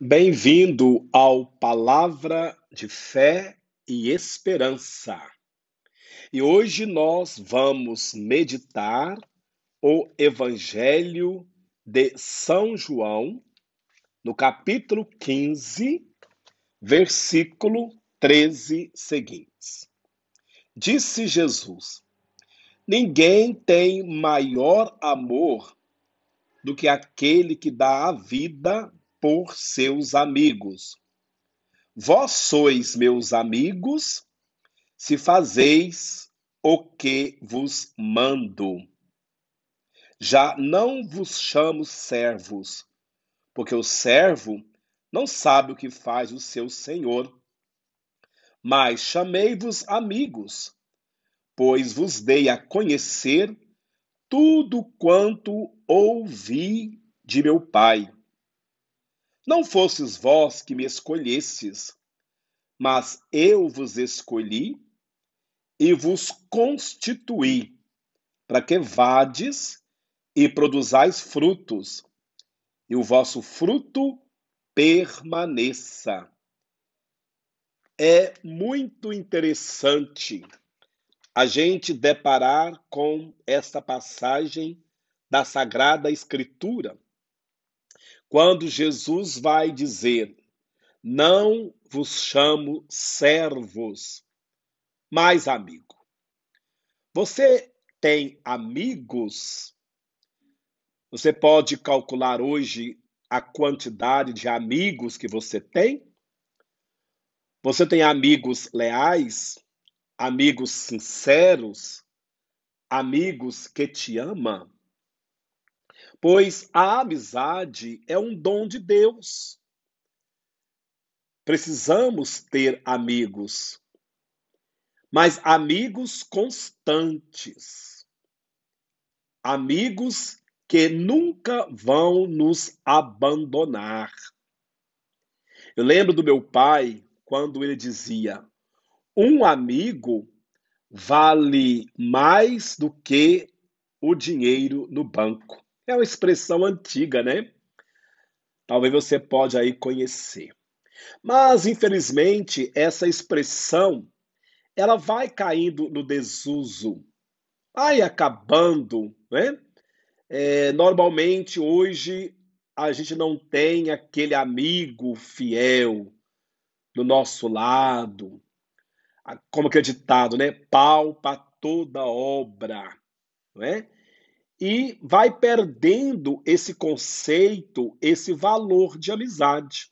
Bem-vindo ao Palavra de Fé e Esperança. E hoje nós vamos meditar o Evangelho de São João, no capítulo 15, versículo 13 seguintes. Disse Jesus: Ninguém tem maior amor do que aquele que dá a vida por seus amigos. Vós sois meus amigos, se fazeis o que vos mando. Já não vos chamo servos, porque o servo não sabe o que faz o seu senhor. Mas chamei-vos amigos, pois vos dei a conhecer tudo quanto ouvi de meu Pai. Não fostes vós que me escolhestes, mas eu vos escolhi e vos constituí, para que vades e produzais frutos, e o vosso fruto permaneça. É muito interessante a gente deparar com esta passagem da Sagrada Escritura quando Jesus vai dizer: Não vos chamo servos, mas amigo. Você tem amigos? Você pode calcular hoje a quantidade de amigos que você tem? Você tem amigos leais, amigos sinceros, amigos que te amam? Pois a amizade é um dom de Deus. Precisamos ter amigos, mas amigos constantes, amigos que nunca vão nos abandonar. Eu lembro do meu pai quando ele dizia: um amigo vale mais do que o dinheiro no banco. É uma expressão antiga, né? Talvez você pode aí conhecer. Mas, infelizmente, essa expressão ela vai caindo no desuso, vai acabando, né? É, normalmente, hoje, a gente não tem aquele amigo fiel do nosso lado, como que é ditado, né? Pau para toda obra, não é? E vai perdendo esse conceito, esse valor de amizade.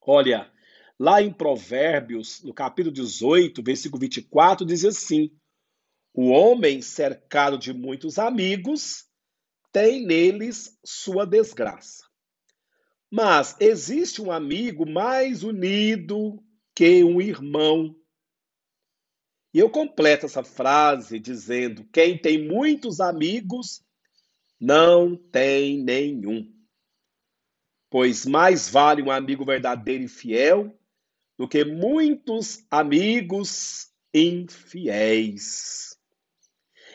Olha, lá em Provérbios, no capítulo 18, versículo 24, diz assim: O homem cercado de muitos amigos tem neles sua desgraça. Mas existe um amigo mais unido que um irmão e eu completo essa frase dizendo: quem tem muitos amigos não tem nenhum. Pois mais vale um amigo verdadeiro e fiel do que muitos amigos infiéis.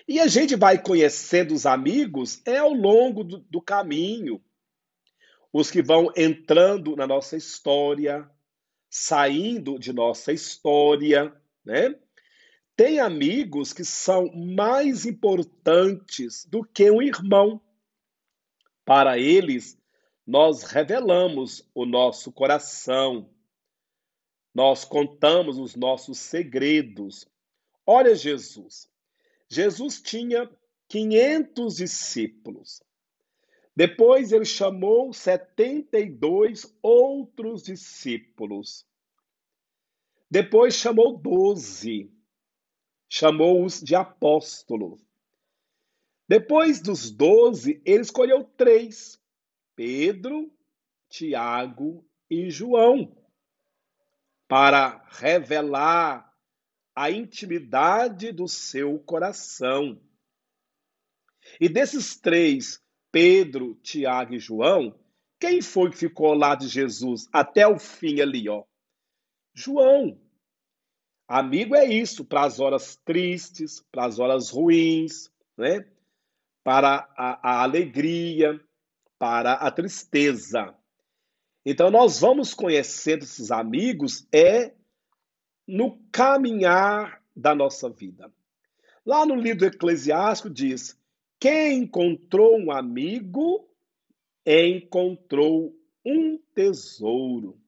E a gente vai conhecendo os amigos é ao longo do, do caminho. Os que vão entrando na nossa história, saindo de nossa história, né? Tem amigos que são mais importantes do que um irmão. Para eles, nós revelamos o nosso coração, nós contamos os nossos segredos. Olha Jesus. Jesus tinha 500 discípulos. Depois ele chamou 72 outros discípulos. Depois chamou 12 chamou-os de apóstolos. Depois dos doze, ele escolheu três: Pedro, Tiago e João, para revelar a intimidade do seu coração. E desses três, Pedro, Tiago e João, quem foi que ficou lado de Jesus até o fim ali, ó? João. Amigo é isso, para as horas tristes, para as horas ruins, né? para a, a alegria, para a tristeza. Então nós vamos conhecendo esses amigos é no caminhar da nossa vida. Lá no livro Eclesiástico diz: quem encontrou um amigo encontrou um tesouro.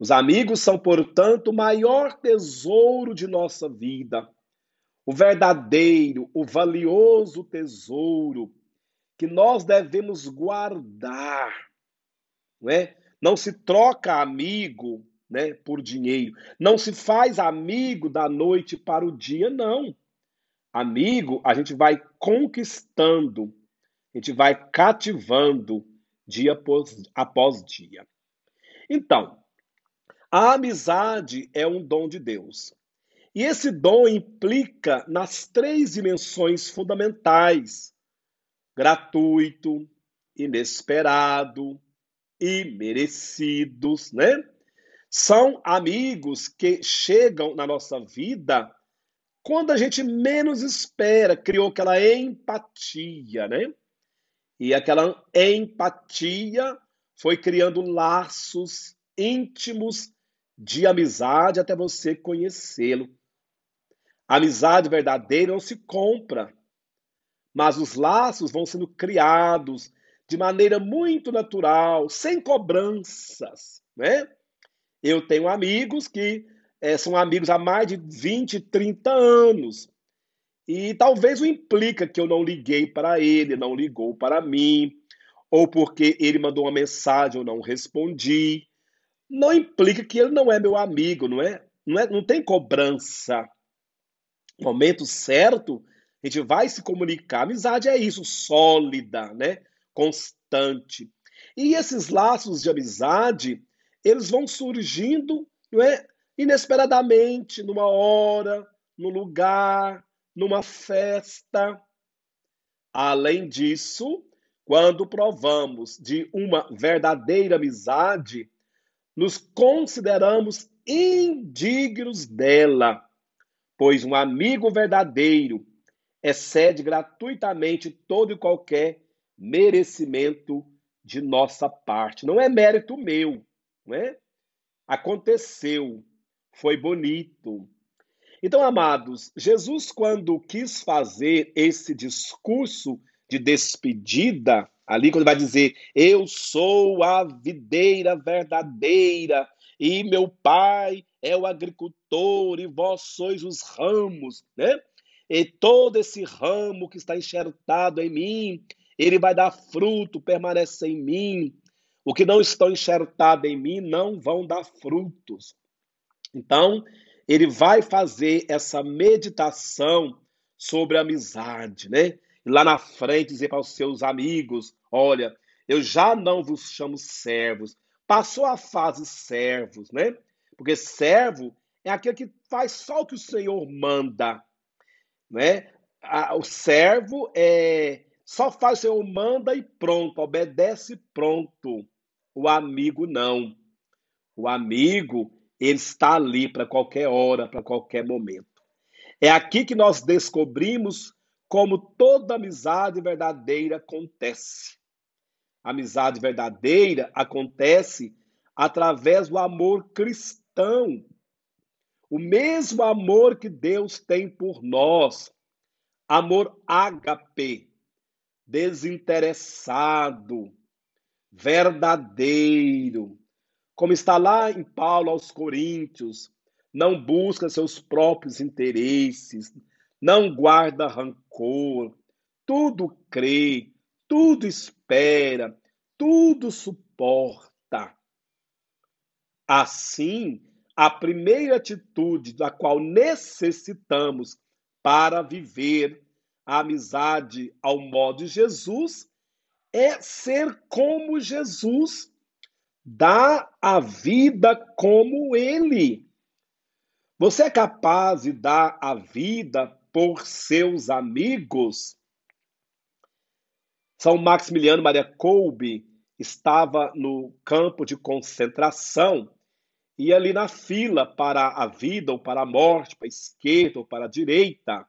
Os amigos são, portanto, o maior tesouro de nossa vida, o verdadeiro, o valioso tesouro que nós devemos guardar, não é? Não se troca amigo, né, por dinheiro. Não se faz amigo da noite para o dia, não. Amigo, a gente vai conquistando, a gente vai cativando dia após, após dia. Então, a amizade é um dom de Deus. E esse dom implica nas três dimensões fundamentais: gratuito, inesperado e merecidos, né? São amigos que chegam na nossa vida quando a gente menos espera, criou aquela empatia, né? E aquela empatia foi criando laços íntimos de amizade até você conhecê-lo. A amizade verdadeira não se compra, mas os laços vão sendo criados de maneira muito natural, sem cobranças, né? Eu tenho amigos que é, são amigos há mais de 20, 30 anos. E talvez o implica que eu não liguei para ele, não ligou para mim, ou porque ele mandou uma mensagem eu não respondi não implica que ele não é meu amigo, não é? Não, é, não tem cobrança. No momento certo, a gente vai se comunicar. Amizade é isso, sólida, né? Constante. E esses laços de amizade, eles vão surgindo, não é? Inesperadamente, numa hora, no lugar, numa festa. Além disso, quando provamos de uma verdadeira amizade, nos consideramos indignos dela, pois um amigo verdadeiro excede gratuitamente todo e qualquer merecimento de nossa parte. Não é mérito meu, não é? Aconteceu, foi bonito. Então, amados, Jesus, quando quis fazer esse discurso de despedida, Ali, quando vai dizer, eu sou a videira verdadeira, e meu pai é o agricultor, e vós sois os ramos, né? E todo esse ramo que está enxertado em mim, ele vai dar fruto, permanece em mim. O que não estão enxertados em mim não vão dar frutos. Então, ele vai fazer essa meditação sobre a amizade, né? Lá na frente dizer para os seus amigos: Olha, eu já não vos chamo servos. Passou a fase servos, né? Porque servo é aquele que faz só o que o Senhor manda, né? O servo é só faz o Senhor manda e pronto, obedece pronto. O amigo não. O amigo, ele está ali para qualquer hora, para qualquer momento. É aqui que nós descobrimos como toda amizade verdadeira acontece. A amizade verdadeira acontece através do amor cristão. O mesmo amor que Deus tem por nós. Amor ágape, desinteressado, verdadeiro. Como está lá em Paulo aos Coríntios, não busca seus próprios interesses, não guarda rancor, tudo crê, tudo espera, tudo suporta. Assim, a primeira atitude da qual necessitamos para viver a amizade ao modo de Jesus é ser como Jesus, dar a vida como Ele. Você é capaz de dar a vida por seus amigos. São Maximiliano Maria Kolbe estava no campo de concentração e ali na fila para a vida ou para a morte, para a esquerda ou para a direita,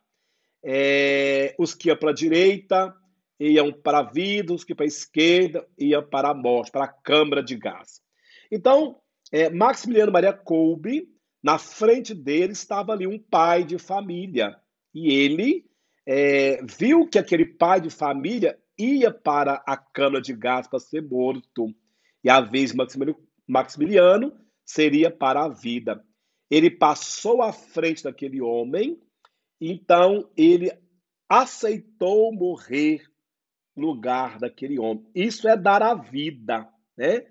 é, os que iam para a direita, iam para a vida, os que para a esquerda iam para a morte, para a câmara de gás. Então, é, Maximiliano Maria Kolbe, na frente dele estava ali um pai de família. E ele é, viu que aquele pai de família ia para a câmara de gás para ser morto. E a vez Maximiliano, Maximiliano seria para a vida. Ele passou à frente daquele homem, então ele aceitou morrer no lugar daquele homem. Isso é dar a vida, né?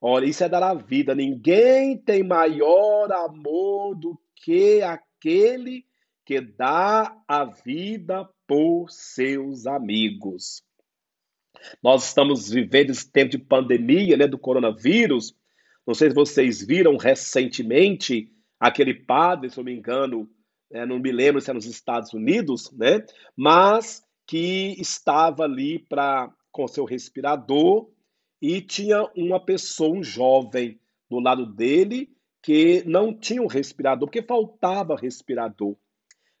Olha, isso é dar a vida. Ninguém tem maior amor do que aquele que dá a vida por seus amigos. Nós estamos vivendo esse tempo de pandemia, né, do coronavírus. Não sei se vocês viram recentemente aquele padre, se eu me engano, é, não me lembro se é nos Estados Unidos, né, mas que estava ali para com seu respirador e tinha uma pessoa, um jovem, do lado dele que não tinha um respirador, porque faltava respirador.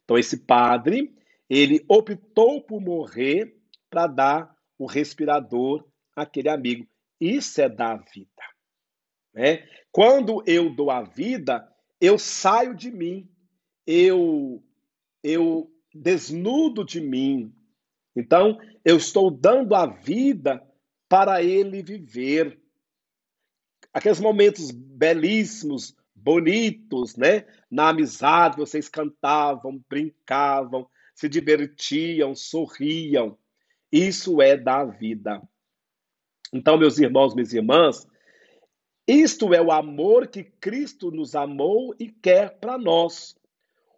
Então esse padre, ele optou por morrer para dar o respirador àquele amigo. Isso é dar vida. Né? Quando eu dou a vida, eu saio de mim, eu eu desnudo de mim. Então, eu estou dando a vida para ele viver. Aqueles momentos belíssimos, bonitos, né? Na amizade, vocês cantavam, brincavam, se divertiam, sorriam. Isso é da vida. Então, meus irmãos, minhas irmãs, isto é o amor que Cristo nos amou e quer para nós.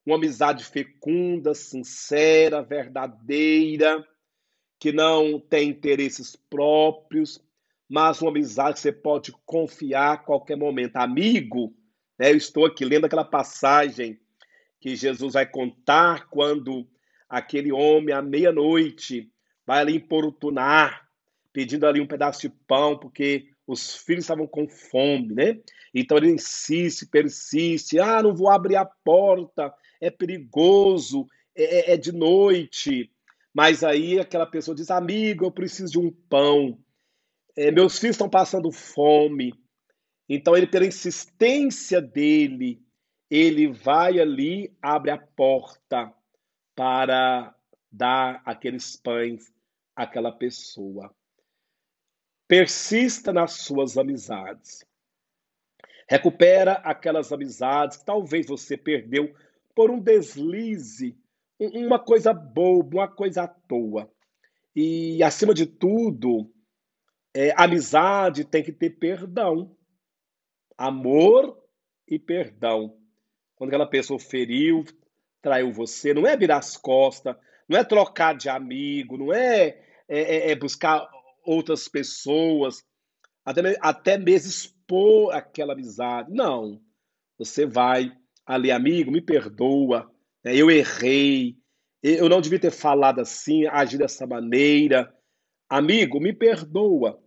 Uma amizade fecunda, sincera, verdadeira, que não tem interesses próprios, mas uma amizade que você pode confiar a qualquer momento. Amigo, eu estou aqui lendo aquela passagem que Jesus vai contar quando aquele homem, à meia-noite, vai ali importunar, pedindo ali um pedaço de pão, porque os filhos estavam com fome, né? Então ele insiste, persiste, ah, não vou abrir a porta, é perigoso, é, é, é de noite. Mas aí aquela pessoa diz: amigo, eu preciso de um pão. É, meus filhos estão passando fome. Então ele, pela insistência dele, ele vai ali, abre a porta para dar aqueles pães àquela pessoa. Persista nas suas amizades. Recupera aquelas amizades que talvez você perdeu por um deslize uma coisa boba, uma coisa à toa. E, acima de tudo, é, amizade tem que ter perdão. Amor e perdão. Quando aquela pessoa feriu, traiu você, não é virar as costas, não é trocar de amigo, não é, é, é, é buscar outras pessoas, até, até mesmo expor aquela amizade. Não. Você vai ali, amigo, me perdoa, né? eu errei, eu não devia ter falado assim, agir dessa maneira. Amigo, me perdoa.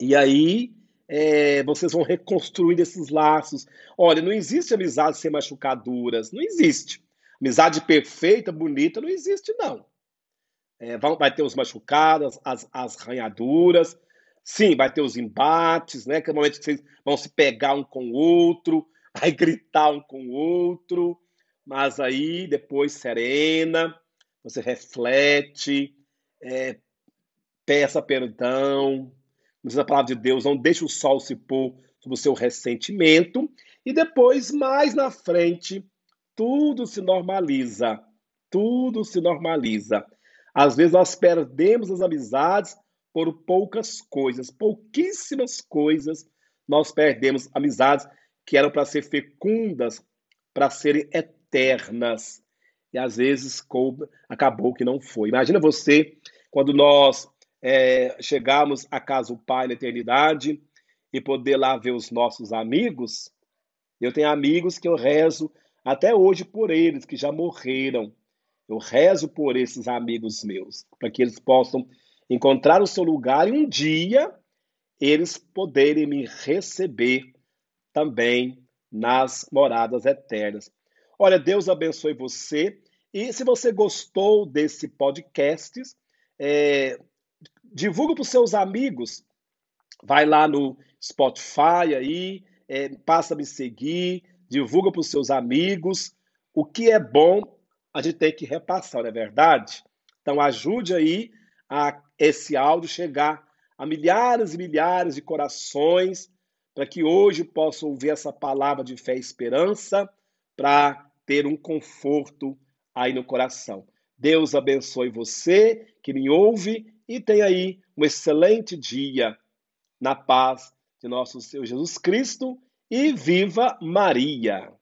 E aí é, vocês vão reconstruir esses laços. Olha, não existe amizade sem machucaduras, não existe. Amizade perfeita, bonita, não existe, não. É, vai ter os machucados, as, as ranhaduras. Sim, vai ter os embates, né? Que é o momento que vocês vão se pegar um com o outro, vai gritar um com o outro mas aí depois serena, você reflete, é, peça perdão, diz a palavra de Deus, não deixe o sol se pôr sobre o seu ressentimento, e depois, mais na frente, tudo se normaliza, tudo se normaliza. Às vezes nós perdemos as amizades por poucas coisas, pouquíssimas coisas, nós perdemos amizades que eram para ser fecundas, para serem eternas. E às vezes acabou que não foi. Imagina você, quando nós é, chegarmos à casa do Pai na eternidade e poder lá ver os nossos amigos. Eu tenho amigos que eu rezo até hoje por eles, que já morreram. Eu rezo por esses amigos meus, para que eles possam encontrar o seu lugar e um dia eles poderem me receber também nas moradas eternas. Olha, Deus abençoe você. E se você gostou desse podcast, É, divulga para os seus amigos. Vai lá no Spotify aí, é, passa a me seguir, divulga para os seus amigos. O que é bom, a gente tem que repassar, não é verdade? Então ajude aí a esse áudio chegar a milhares e milhares de corações, para que hoje possam ouvir essa palavra de fé e esperança, para ter um conforto aí no coração. Deus abençoe você que me ouve e tenha aí um excelente dia na paz de nosso Senhor Jesus Cristo e viva Maria!